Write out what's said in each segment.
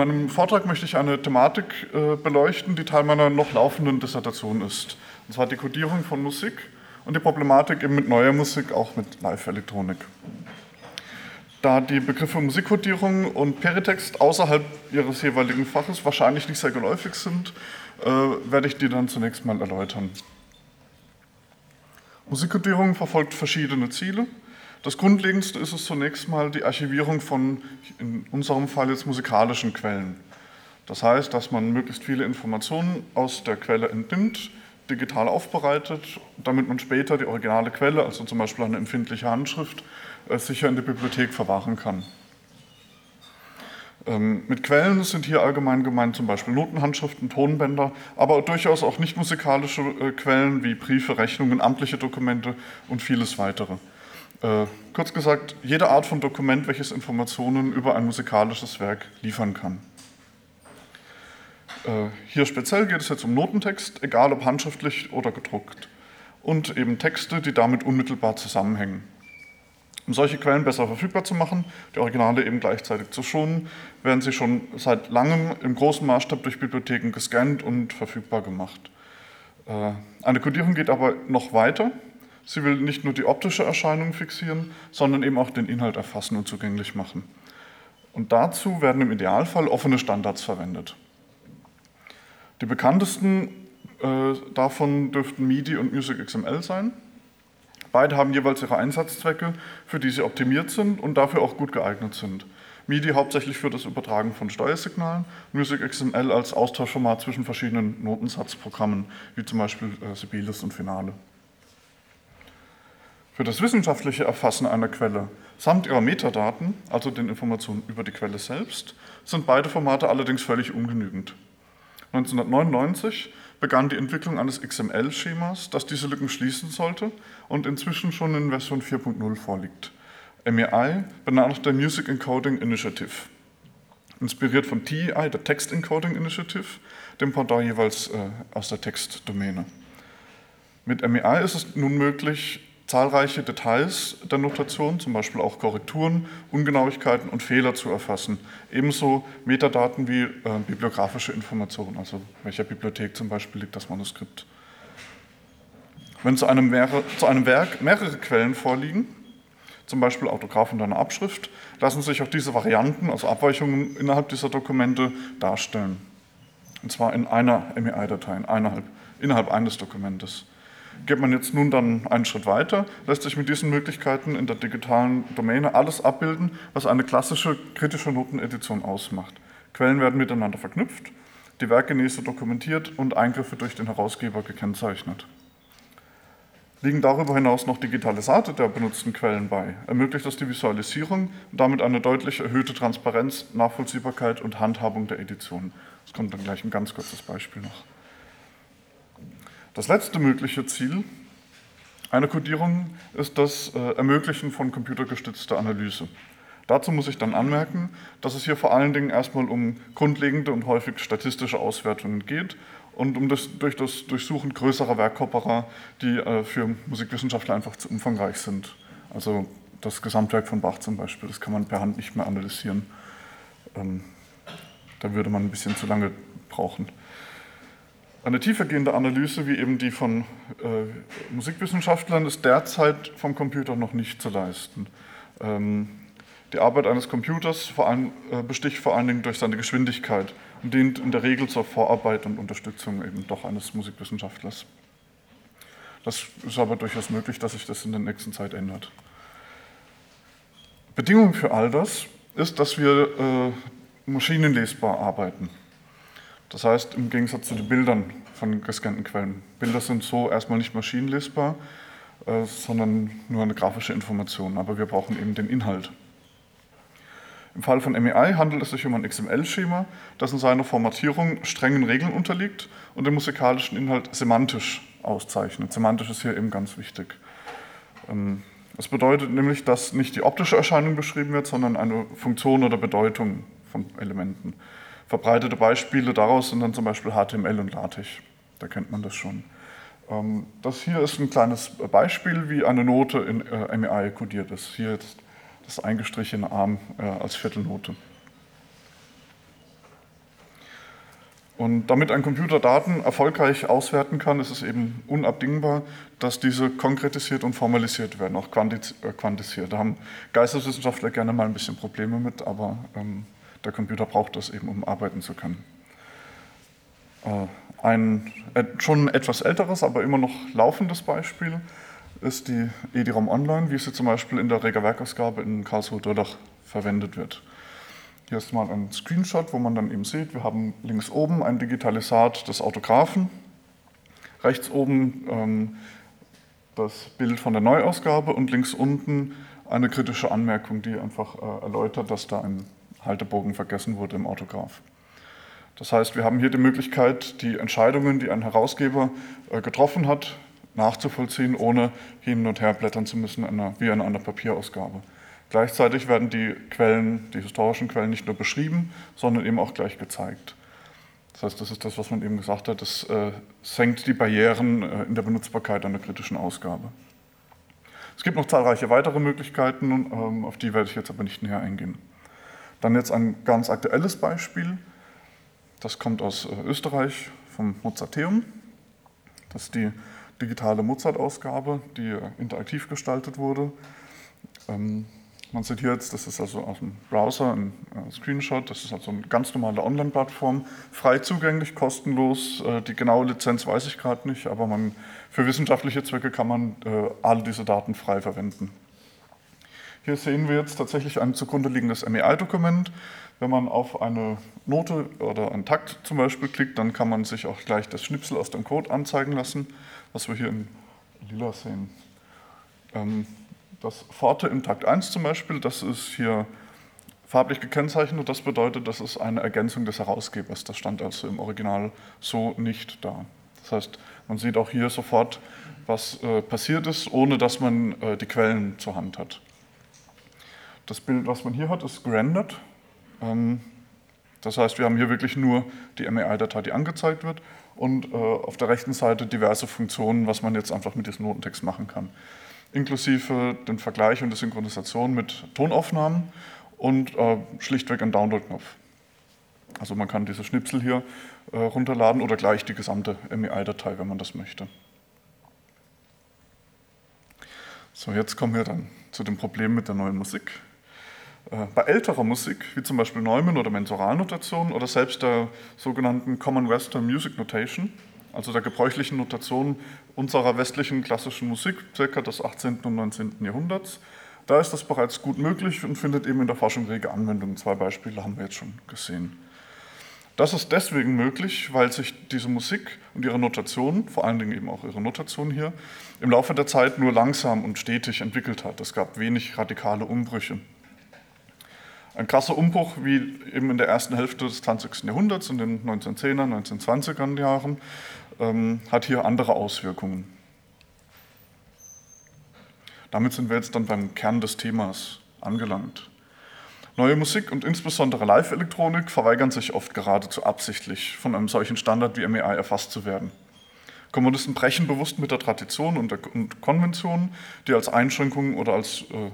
meinem Vortrag möchte ich eine Thematik äh, beleuchten, die Teil meiner noch laufenden Dissertation ist. Und zwar die Codierung von Musik und die Problematik eben mit neuer Musik, auch mit Live-Elektronik. Da die Begriffe Musikkodierung und Peritext außerhalb ihres jeweiligen Faches wahrscheinlich nicht sehr geläufig sind, äh, werde ich die dann zunächst mal erläutern. Musikkodierung verfolgt verschiedene Ziele. Das Grundlegendste ist es zunächst mal die Archivierung von, in unserem Fall jetzt musikalischen Quellen. Das heißt, dass man möglichst viele Informationen aus der Quelle entnimmt, digital aufbereitet, damit man später die originale Quelle, also zum Beispiel eine empfindliche Handschrift, äh, sicher in der Bibliothek verwahren kann. Ähm, mit Quellen sind hier allgemein gemeint zum Beispiel Notenhandschriften, Tonbänder, aber durchaus auch nicht musikalische äh, Quellen wie Briefe, Rechnungen, amtliche Dokumente und vieles weitere. Äh, kurz gesagt, jede Art von Dokument, welches Informationen über ein musikalisches Werk liefern kann. Äh, hier speziell geht es jetzt um Notentext, egal ob handschriftlich oder gedruckt, und eben Texte, die damit unmittelbar zusammenhängen. Um solche Quellen besser verfügbar zu machen, die Originale eben gleichzeitig zu schonen, werden sie schon seit langem im großen Maßstab durch Bibliotheken gescannt und verfügbar gemacht. Äh, eine Codierung geht aber noch weiter. Sie will nicht nur die optische Erscheinung fixieren, sondern eben auch den Inhalt erfassen und zugänglich machen. Und dazu werden im Idealfall offene Standards verwendet. Die bekanntesten äh, davon dürften MIDI und Music XML sein. Beide haben jeweils ihre Einsatzzwecke, für die sie optimiert sind und dafür auch gut geeignet sind. MIDI hauptsächlich für das Übertragen von Steuersignalen, Music XML als Austauschformat zwischen verschiedenen Notensatzprogrammen, wie zum Beispiel äh, Sibelius und Finale. Für das wissenschaftliche Erfassen einer Quelle samt ihrer Metadaten, also den Informationen über die Quelle selbst, sind beide Formate allerdings völlig ungenügend. 1999 begann die Entwicklung eines XML-Schemas, das diese Lücken schließen sollte und inzwischen schon in Version 4.0 vorliegt. MEI, benannt der Music Encoding Initiative. Inspiriert von TEI, der Text Encoding Initiative, dem Pendant jeweils äh, aus der Textdomäne. Mit MEI ist es nun möglich, zahlreiche Details der Notation, zum Beispiel auch Korrekturen, Ungenauigkeiten und Fehler zu erfassen. Ebenso Metadaten wie äh, bibliografische Informationen, also welcher Bibliothek zum Beispiel liegt das Manuskript. Wenn zu einem, mehrere, zu einem Werk mehrere Quellen vorliegen, zum Beispiel Autograph und eine Abschrift, lassen sich auch diese Varianten, also Abweichungen innerhalb dieser Dokumente darstellen. Und zwar in einer MEI-Datei, innerhalb, innerhalb eines Dokumentes. Geht man jetzt nun dann einen Schritt weiter, lässt sich mit diesen Möglichkeiten in der digitalen Domäne alles abbilden, was eine klassische kritische Notenedition ausmacht. Quellen werden miteinander verknüpft, die Werkgenese dokumentiert und Eingriffe durch den Herausgeber gekennzeichnet. Liegen darüber hinaus noch Digitalisate der benutzten Quellen bei, ermöglicht das die Visualisierung und damit eine deutlich erhöhte Transparenz, Nachvollziehbarkeit und Handhabung der Edition. Es kommt dann gleich ein ganz kurzes Beispiel noch. Das letzte mögliche Ziel einer Codierung ist das äh, Ermöglichen von computergestützter Analyse. Dazu muss ich dann anmerken, dass es hier vor allen Dingen erstmal um grundlegende und häufig statistische Auswertungen geht und um das, durch das Durchsuchen größerer Werkkorpora, die äh, für Musikwissenschaftler einfach zu umfangreich sind. Also das Gesamtwerk von Bach zum Beispiel, das kann man per Hand nicht mehr analysieren. Ähm, da würde man ein bisschen zu lange brauchen. Eine tiefergehende Analyse wie eben die von äh, Musikwissenschaftlern ist derzeit vom Computer noch nicht zu leisten. Ähm, die Arbeit eines Computers vor allem, äh, besticht vor allen Dingen durch seine Geschwindigkeit und dient in der Regel zur Vorarbeit und Unterstützung eben doch eines Musikwissenschaftlers. Das ist aber durchaus möglich, dass sich das in der nächsten Zeit ändert. Bedingung für all das ist, dass wir äh, maschinenlesbar arbeiten. Das heißt, im Gegensatz zu den Bildern von gescannten Quellen. Bilder sind so erstmal nicht maschinenlesbar, äh, sondern nur eine grafische Information, aber wir brauchen eben den Inhalt. Im Fall von MEI handelt es sich um ein XML-Schema, das in seiner Formatierung strengen Regeln unterliegt und den musikalischen Inhalt semantisch auszeichnet. Semantisch ist hier eben ganz wichtig. Ähm, das bedeutet nämlich, dass nicht die optische Erscheinung beschrieben wird, sondern eine Funktion oder Bedeutung von Elementen. Verbreitete Beispiele daraus sind dann zum Beispiel HTML und LaTeX. Da kennt man das schon. Ähm, das hier ist ein kleines Beispiel, wie eine Note in äh, MEI kodiert ist. Hier jetzt das eingestrichene Arm äh, als Viertelnote. Und damit ein Computer Daten erfolgreich auswerten kann, ist es eben unabdingbar, dass diese konkretisiert und formalisiert werden, auch äh, quantisiert. Da haben Geisteswissenschaftler gerne mal ein bisschen Probleme mit, aber ähm, der Computer braucht das eben, um arbeiten zu können. Äh, ein äh, schon etwas älteres, aber immer noch laufendes Beispiel ist die EDROM Online, wie sie zum Beispiel in der Regelwerkausgabe in Karlsruhe-Durlach verwendet wird. Hier ist mal ein Screenshot, wo man dann eben sieht, wir haben links oben ein Digitalisat des Autographen, rechts oben ähm, das Bild von der Neuausgabe und links unten eine kritische Anmerkung, die einfach äh, erläutert, dass da ein Haltebogen vergessen wurde im Autograph. Das heißt, wir haben hier die Möglichkeit, die Entscheidungen, die ein Herausgeber äh, getroffen hat, nachzuvollziehen, ohne hin und her blättern zu müssen, wie in einer Papierausgabe. Gleichzeitig werden die Quellen, die historischen Quellen nicht nur beschrieben, sondern eben auch gleich gezeigt. Das heißt, das ist das, was man eben gesagt hat, das äh, senkt die Barrieren äh, in der Benutzbarkeit einer kritischen Ausgabe. Es gibt noch zahlreiche weitere Möglichkeiten, ähm, auf die werde ich jetzt aber nicht näher eingehen. Dann jetzt ein ganz aktuelles Beispiel. Das kommt aus äh, Österreich vom Mozarteum. Das ist die digitale Mozart-Ausgabe, die äh, interaktiv gestaltet wurde. Ähm, man sieht hier jetzt, das ist also aus dem Browser ein äh, Screenshot, das ist also eine ganz normale Online-Plattform, frei zugänglich, kostenlos. Die genaue Lizenz weiß ich gerade nicht, aber man, für wissenschaftliche Zwecke kann man all diese Daten frei verwenden. Hier sehen wir jetzt tatsächlich ein zugrunde liegendes MEI-Dokument. Wenn man auf eine Note oder einen Takt zum Beispiel klickt, dann kann man sich auch gleich das Schnipsel aus dem Code anzeigen lassen, was wir hier in lila sehen. Ähm, das Forte im Takt 1 zum Beispiel, das ist hier farblich gekennzeichnet. Das bedeutet, das ist eine Ergänzung des Herausgebers. Das stand also im Original so nicht da. Das heißt, man sieht auch hier sofort, was äh, passiert ist, ohne dass man äh, die Quellen zur Hand hat. Das Bild, was man hier hat, ist gerendert. Ähm, das heißt, wir haben hier wirklich nur die MEI-Datei, die angezeigt wird und äh, auf der rechten Seite diverse Funktionen, was man jetzt einfach mit diesem Notentext machen kann inklusive den Vergleich und die Synchronisation mit Tonaufnahmen und äh, schlichtweg ein Download-Knopf. Also man kann diese Schnipsel hier äh, runterladen oder gleich die gesamte MEI-Datei, wenn man das möchte. So, jetzt kommen wir dann zu dem Problem mit der neuen Musik. Äh, bei älterer Musik, wie zum Beispiel Neumann oder Mensuralnotation oder selbst der sogenannten Common Western Music Notation, also der gebräuchlichen Notation unserer westlichen klassischen Musik, circa des 18. und 19. Jahrhunderts. Da ist das bereits gut möglich und findet eben in der Forschung rege Anwendung. Zwei Beispiele haben wir jetzt schon gesehen. Das ist deswegen möglich, weil sich diese Musik und ihre Notation, vor allen Dingen eben auch ihre Notation hier, im Laufe der Zeit nur langsam und stetig entwickelt hat. Es gab wenig radikale Umbrüche. Ein krasser Umbruch, wie eben in der ersten Hälfte des 20. Jahrhunderts, in den 1910er, 1920er Jahren, ähm, hat hier andere Auswirkungen. Damit sind wir jetzt dann beim Kern des Themas angelangt. Neue Musik und insbesondere Live-Elektronik verweigern sich oft geradezu absichtlich, von einem solchen Standard wie MEI erfasst zu werden. Kommunisten brechen bewusst mit der Tradition und, der, Konvention, die als Einschränkung oder als, äh,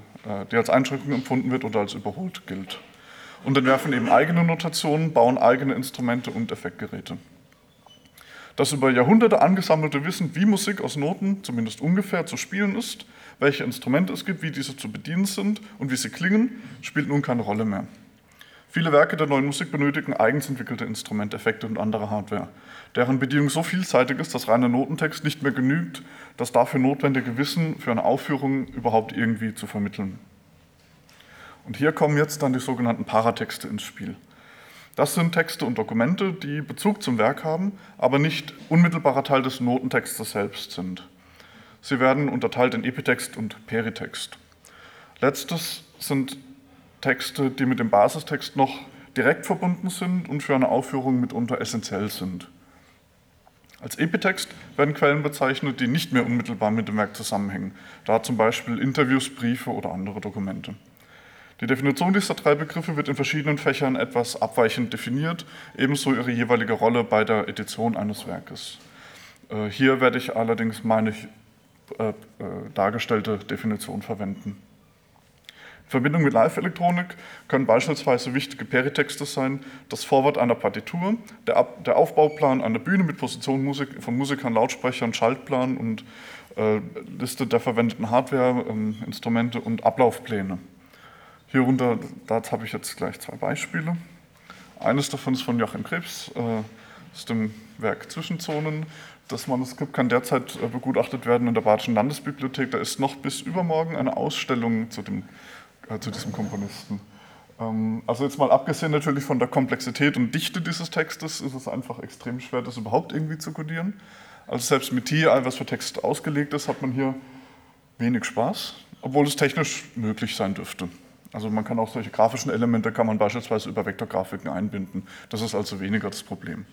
die als Einschränkung empfunden wird oder als überholt gilt. Und entwerfen eben eigene Notationen, bauen eigene Instrumente und Effektgeräte. Das über Jahrhunderte angesammelte Wissen, wie Musik aus Noten zumindest ungefähr zu spielen ist, welche Instrumente es gibt, wie diese zu bedienen sind und wie sie klingen, spielt nun keine Rolle mehr. Viele Werke der neuen Musik benötigen eigens entwickelte Instrumente, Effekte und andere Hardware, deren Bedienung so vielseitig ist, dass reiner Notentext nicht mehr genügt, das dafür notwendige Wissen für eine Aufführung überhaupt irgendwie zu vermitteln. Und hier kommen jetzt dann die sogenannten Paratexte ins Spiel. Das sind Texte und Dokumente, die Bezug zum Werk haben, aber nicht unmittelbarer Teil des Notentextes selbst sind. Sie werden unterteilt in Epitext und Peritext. Letztes sind Texte, die mit dem Basistext noch direkt verbunden sind und für eine Aufführung mitunter essentiell sind. Als Epitext werden Quellen bezeichnet, die nicht mehr unmittelbar mit dem Werk zusammenhängen, da zum Beispiel Interviews, Briefe oder andere Dokumente. Die Definition dieser drei Begriffe wird in verschiedenen Fächern etwas abweichend definiert, ebenso ihre jeweilige Rolle bei der Edition eines Werkes. Äh, hier werde ich allerdings meine äh, äh, dargestellte Definition verwenden. Verbindung mit Live-Elektronik können beispielsweise wichtige Peritexte sein, das Vorwort einer Partitur, der, Ab der Aufbauplan einer Bühne mit Position Musik von Musikern, Lautsprechern, Schaltplan und äh, Liste der verwendeten Hardware, ähm, Instrumente und Ablaufpläne. Hierunter, dazu habe ich jetzt gleich zwei Beispiele. Eines davon ist von Joachim Krebs äh, aus dem Werk Zwischenzonen. Das Manuskript kann derzeit äh, begutachtet werden in der Badischen Landesbibliothek. Da ist noch bis übermorgen eine Ausstellung zu dem äh, zu diesem Komponisten. Ähm, also jetzt mal abgesehen natürlich von der Komplexität und Dichte dieses Textes, ist es einfach extrem schwer, das überhaupt irgendwie zu codieren. Also selbst mit TI, was für Text ausgelegt ist, hat man hier wenig Spaß, obwohl es technisch möglich sein dürfte. Also man kann auch solche grafischen Elemente, kann man beispielsweise über Vektorgrafiken einbinden. Das ist also weniger das Problem.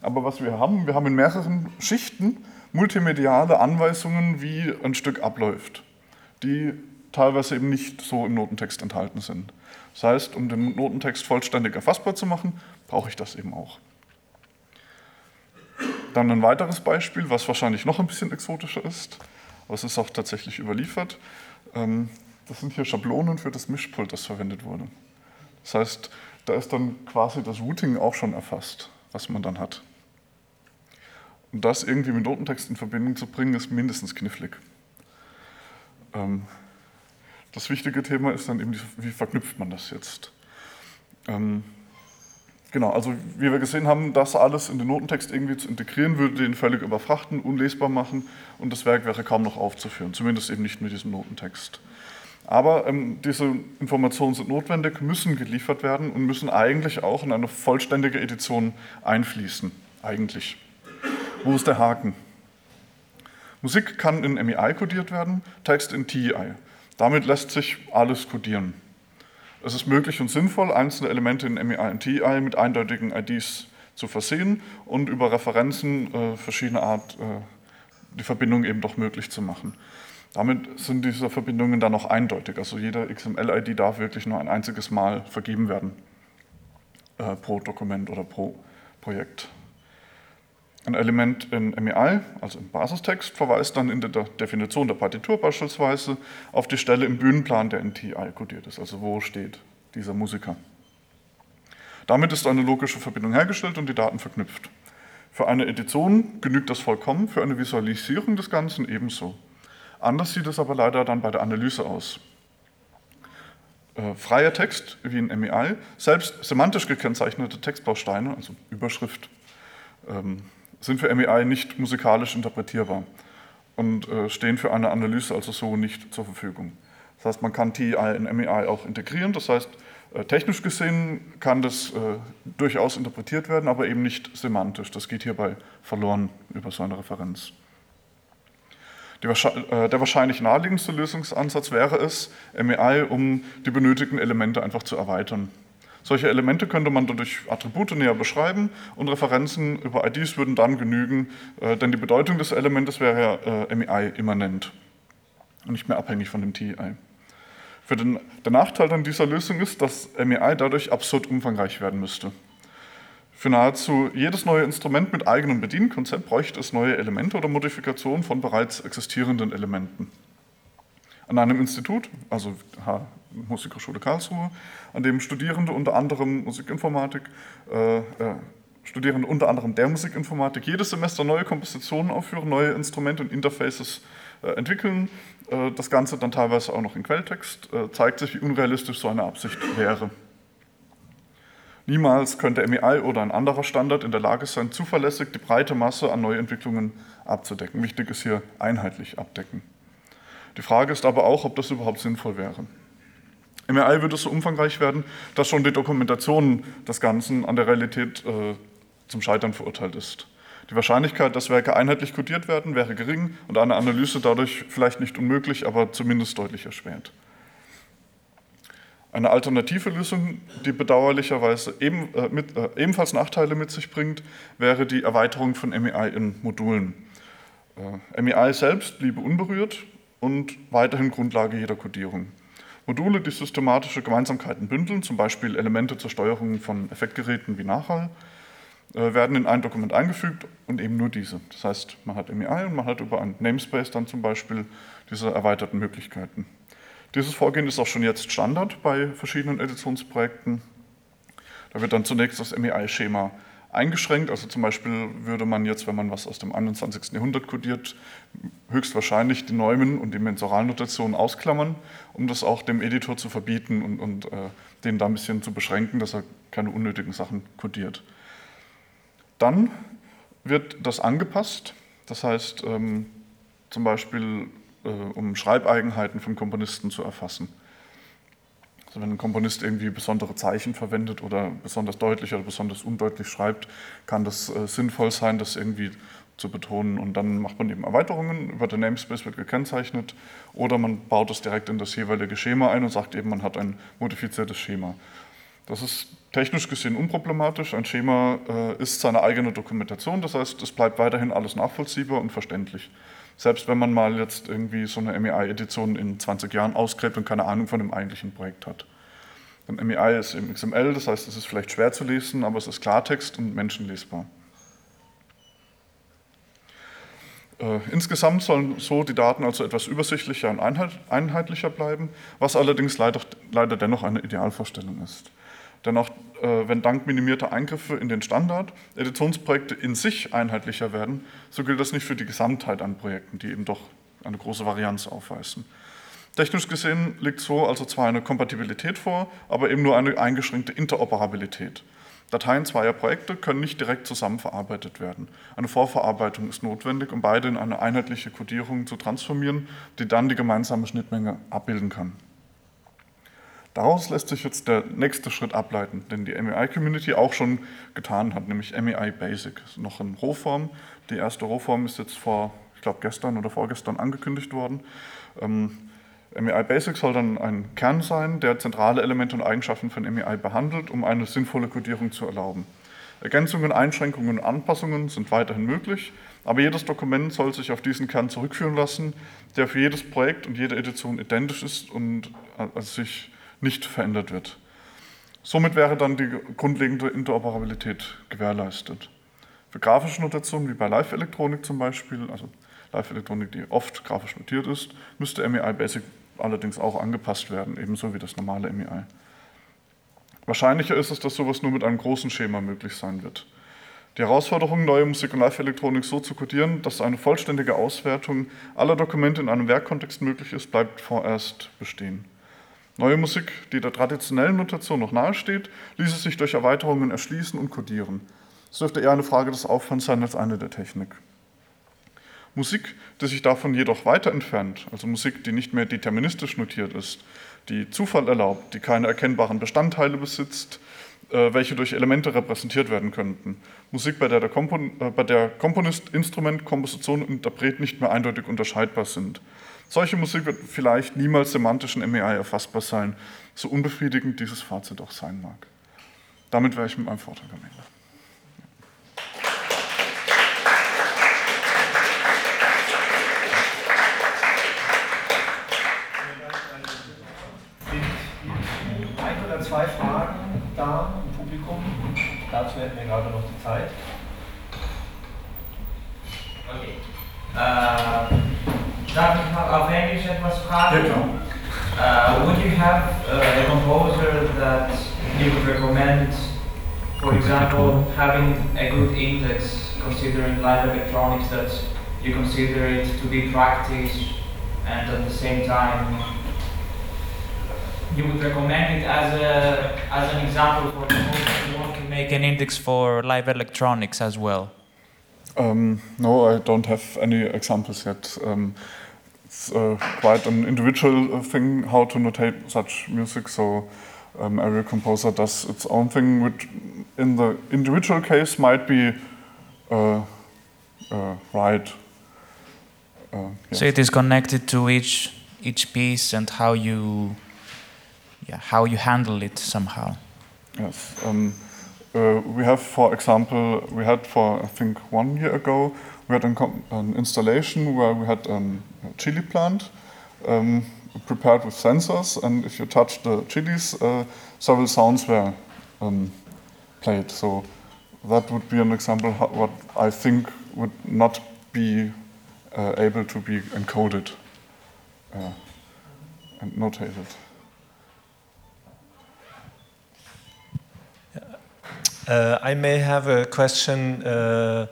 Aber was wir haben, wir haben in mehreren Schichten multimediale Anweisungen, wie ein Stück abläuft, die teilweise eben nicht so im Notentext enthalten sind. Das heißt, um den Notentext vollständig erfassbar zu machen, brauche ich das eben auch. Dann ein weiteres Beispiel, was wahrscheinlich noch ein bisschen exotischer ist, aber es ist auch tatsächlich überliefert. Ähm, das sind hier Schablonen für das Mischpult, das verwendet wurde. Das heißt, da ist dann quasi das Routing auch schon erfasst, was man dann hat. Und das irgendwie mit Notentext in Verbindung zu bringen, ist mindestens knifflig. Das wichtige Thema ist dann eben, wie verknüpft man das jetzt? Ähm, genau, also wie wir gesehen haben, das alles in den Notentext irgendwie zu integrieren, würde den völlig überfrachten, unlesbar machen und das Werk wäre kaum noch aufzuführen, zumindest eben nicht mit diesem Notentext. Aber ähm, diese Informationen sind notwendig, müssen geliefert werden und müssen eigentlich auch in eine vollständige Edition einfließen. Eigentlich. Wo ist der Haken? Musik kann in MEI kodiert werden, Text in TEI. Damit lässt sich alles codieren. Es ist möglich und sinnvoll, einzelne Elemente in MEI mit eindeutigen IDs zu versehen und über Referenzen äh, verschiedener Art äh, die Verbindung eben doch möglich zu machen. Damit sind diese Verbindungen dann auch eindeutig. Also jeder XML-ID darf wirklich nur ein einziges Mal vergeben werden äh, pro Dokument oder pro Projekt. Ein Element in MEI, also im Basistext, verweist dann in der Definition der Partitur beispielsweise auf die Stelle im Bühnenplan, der in TI kodiert ist, also wo steht dieser Musiker. Damit ist eine logische Verbindung hergestellt und die Daten verknüpft. Für eine Edition genügt das vollkommen, für eine Visualisierung des Ganzen ebenso. Anders sieht es aber leider dann bei der Analyse aus. Äh, freier Text, wie in MEI, selbst semantisch gekennzeichnete Textbausteine, also Überschrift, ähm, sind für MEI nicht musikalisch interpretierbar und äh, stehen für eine Analyse also so nicht zur Verfügung. Das heißt, man kann TI in MEI auch integrieren, das heißt, äh, technisch gesehen kann das äh, durchaus interpretiert werden, aber eben nicht semantisch. Das geht hierbei verloren über so eine Referenz. Die, äh, der wahrscheinlich naheliegendste Lösungsansatz wäre es, MEI um die benötigten Elemente einfach zu erweitern. Solche Elemente könnte man durch Attribute näher beschreiben und Referenzen über IDs würden dann genügen, äh, denn die Bedeutung des Elementes wäre ja äh, MEI immanent und nicht mehr abhängig von dem TI. Für den, der Nachteil dann dieser Lösung ist, dass MEI dadurch absurd umfangreich werden müsste. Für nahezu jedes neue Instrument mit eigenem Bedienkonzept bräuchte es neue Elemente oder Modifikationen von bereits existierenden Elementen. An einem Institut, also Musikhochschule Karlsruhe, an dem Studierende unter anderem Musikinformatik, äh, äh, Studierende unter anderem der Musikinformatik jedes Semester neue Kompositionen aufführen, neue Instrumente und Interfaces äh, entwickeln. Äh, das Ganze dann teilweise auch noch in Quelltext, äh, zeigt sich, wie unrealistisch so eine Absicht wäre. Niemals könnte MEI oder ein anderer Standard in der Lage sein, zuverlässig die breite Masse an Neuentwicklungen abzudecken. Wichtig ist hier einheitlich abdecken. Die Frage ist aber auch, ob das überhaupt sinnvoll wäre. Im AI wird es so umfangreich werden, dass schon die Dokumentation des Ganzen an der Realität äh, zum Scheitern verurteilt ist. Die Wahrscheinlichkeit, dass Werke einheitlich codiert werden, wäre gering und eine Analyse dadurch vielleicht nicht unmöglich, aber zumindest deutlich erschwert. Eine alternative Lösung, die bedauerlicherweise eben, äh, mit, äh, ebenfalls Nachteile mit sich bringt, wäre die Erweiterung von MEI in Modulen. Äh, MEI selbst bliebe unberührt und weiterhin Grundlage jeder Codierung. Module, die systematische Gemeinsamkeiten bündeln, zum Beispiel Elemente zur Steuerung von Effektgeräten wie Nachhall, äh, werden in ein Dokument eingefügt und eben nur diese. Das heißt, man hat MEI und man hat über einen Namespace dann zum Beispiel diese erweiterten Möglichkeiten. Dieses Vorgehen ist auch schon jetzt Standard bei verschiedenen Editionsprojekten. Da wird dann zunächst das MEI-Schema eingeschränkt. Also zum Beispiel würde man jetzt, wenn man was aus dem 21. Jahrhundert kodiert, höchstwahrscheinlich die Neumen und die Mensuralnotation ausklammern, um das auch dem Editor zu verbieten und, und äh, den da ein bisschen zu beschränken, dass er keine unnötigen Sachen kodiert. Dann wird das angepasst, das heißt ähm, zum Beispiel, äh, um Schreibeigenheiten vom Komponisten zu erfassen. Also wenn ein Komponist irgendwie besondere Zeichen verwendet oder besonders deutlich oder besonders undeutlich schreibt, kann das äh, sinnvoll sein, das irgendwie zu betonen. Und dann macht man eben Erweiterungen, über den Namespace wird gekennzeichnet oder man baut es direkt in das jeweilige Schema ein und sagt eben, man hat ein modifiziertes Schema. Das ist technisch gesehen unproblematisch. Ein Schema äh, ist seine eigene Dokumentation, das heißt, es bleibt weiterhin alles nachvollziehbar und verständlich. Selbst wenn man mal jetzt irgendwie so eine MEI-Edition in 20 Jahren ausgräbt und keine Ahnung von dem eigentlichen Projekt hat. Ein MEI ist im XML, das heißt, es ist vielleicht schwer zu lesen, aber es ist Klartext und menschenlesbar. Äh, insgesamt sollen so die Daten also etwas übersichtlicher und einheitlicher bleiben, was allerdings leider, leider dennoch eine Idealvorstellung ist. Denn auch äh, wenn dank minimierter Eingriffe in den Standard Editionsprojekte in sich einheitlicher werden, so gilt das nicht für die Gesamtheit an Projekten, die eben doch eine große Varianz aufweisen. Technisch gesehen liegt so also zwar eine Kompatibilität vor, aber eben nur eine eingeschränkte Interoperabilität. Dateien zweier Projekte können nicht direkt zusammen verarbeitet werden. Eine Vorverarbeitung ist notwendig, um beide in eine einheitliche Codierung zu transformieren, die dann die gemeinsame Schnittmenge abbilden kann. Daraus lässt sich jetzt der nächste Schritt ableiten, den die MEI-Community auch schon getan hat, nämlich MEI Basic. Noch in Rohform. Die erste Rohform ist jetzt vor, ich glaube, gestern oder vorgestern angekündigt worden. Ähm, MEI Basic soll dann ein Kern sein, der zentrale Elemente und Eigenschaften von MEI behandelt, um eine sinnvolle Codierung zu erlauben. Ergänzungen, Einschränkungen und Anpassungen sind weiterhin möglich, aber jedes Dokument soll sich auf diesen Kern zurückführen lassen, der für jedes Projekt und jede Edition identisch ist und also sich nicht verändert wird. Somit wäre dann die grundlegende Interoperabilität gewährleistet. Für grafische Notationen wie bei Live-Elektronik zum Beispiel, also Live-Elektronik, die oft grafisch notiert ist, müsste MEI Basic allerdings auch angepasst werden, ebenso wie das normale MEI. Wahrscheinlicher ist es, dass sowas nur mit einem großen Schema möglich sein wird. Die Herausforderung, neue Musik- und Live-Elektronik so zu codieren, dass eine vollständige Auswertung aller Dokumente in einem Werkkontext möglich ist, bleibt vorerst bestehen. Neue Musik, die der traditionellen Notation noch nahesteht, ließe sich durch Erweiterungen erschließen und codieren. Es dürfte eher eine Frage des Aufwands sein als eine der Technik. Musik, die sich davon jedoch weiter entfernt, also Musik, die nicht mehr deterministisch notiert ist, die Zufall erlaubt, die keine erkennbaren Bestandteile besitzt, äh, welche durch Elemente repräsentiert werden könnten. Musik, bei der, der, Kompon äh, bei der Komponist, Instrument, Komposition und Interpret nicht mehr eindeutig unterscheidbar sind. Solche Musik wird vielleicht niemals semantisch in MEI erfassbar sein, so unbefriedigend dieses Fazit auch sein mag. Damit wäre ich mit meinem Vortrag am Ende. Zwei Fragen da im Publikum. Dazu hätten wir gerade noch die Zeit. Okay. Ich mal auf Englisch etwas fragen? Uh, would you have uh, a composer that you would recommend, for example, having a good index, considering live electronics, that you consider it to be practice, and at the same time, you would recommend it as a as an example for composers who want to make an index for live electronics as well? Um, no, I don't have any examples yet. Um, it's uh, quite an individual uh, thing how to notate such music. So um, every composer does its own thing, which in the individual case might be uh, uh right. Uh, yes. So it is connected to each each piece and how you, yeah, how you handle it somehow. Yes. Um, uh, we have, for example, we had for I think one year ago we had an, an installation where we had um, a chili plant um, prepared with sensors, and if you touch the chilies, uh, several sounds were um, played. So that would be an example what I think would not be uh, able to be encoded. Uh, and notated. Uh, I may have a question, uh,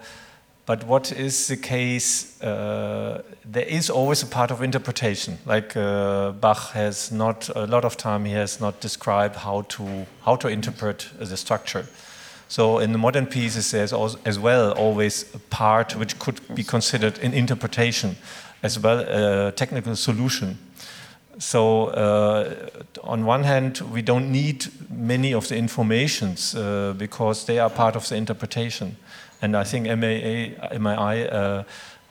but what is the case? Uh, there is always a part of interpretation. Like uh, Bach has not a lot of time; he has not described how to how to interpret the structure. So in the modern pieces, there's as well always a part which could be considered an interpretation, as well a technical solution. So uh, on one hand, we don't need many of the informations uh, because they are part of the interpretation. And I think MAA, MAI uh,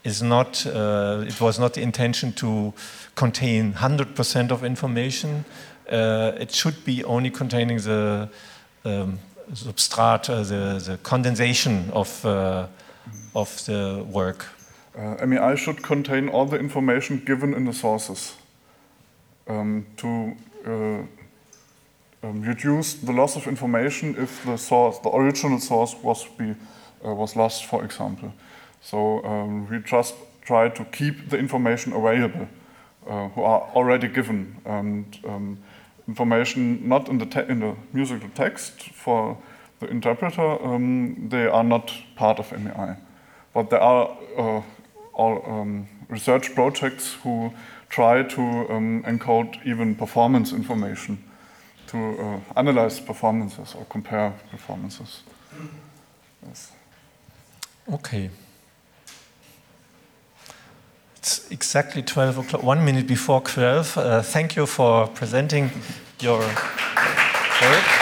is not, uh, it was not the intention to contain 100% of information. Uh, it should be only containing the um, substrate, uh, the, the condensation of, of the work. MAI should contain all the information given in the sources um, to uh, um, reduce the loss of information if the source, the original source, was be uh, was lost, for example. So um, we just try to keep the information available, uh, who are already given, and um, information not in the in the musical text for the interpreter. Um, they are not part of MEI. but there are uh, all um, research projects who try to um, encode even performance information to uh, analyze performances or compare performances. Yes. Okay. It's exactly 12 o'clock, one minute before 12. Uh, thank you for presenting your work.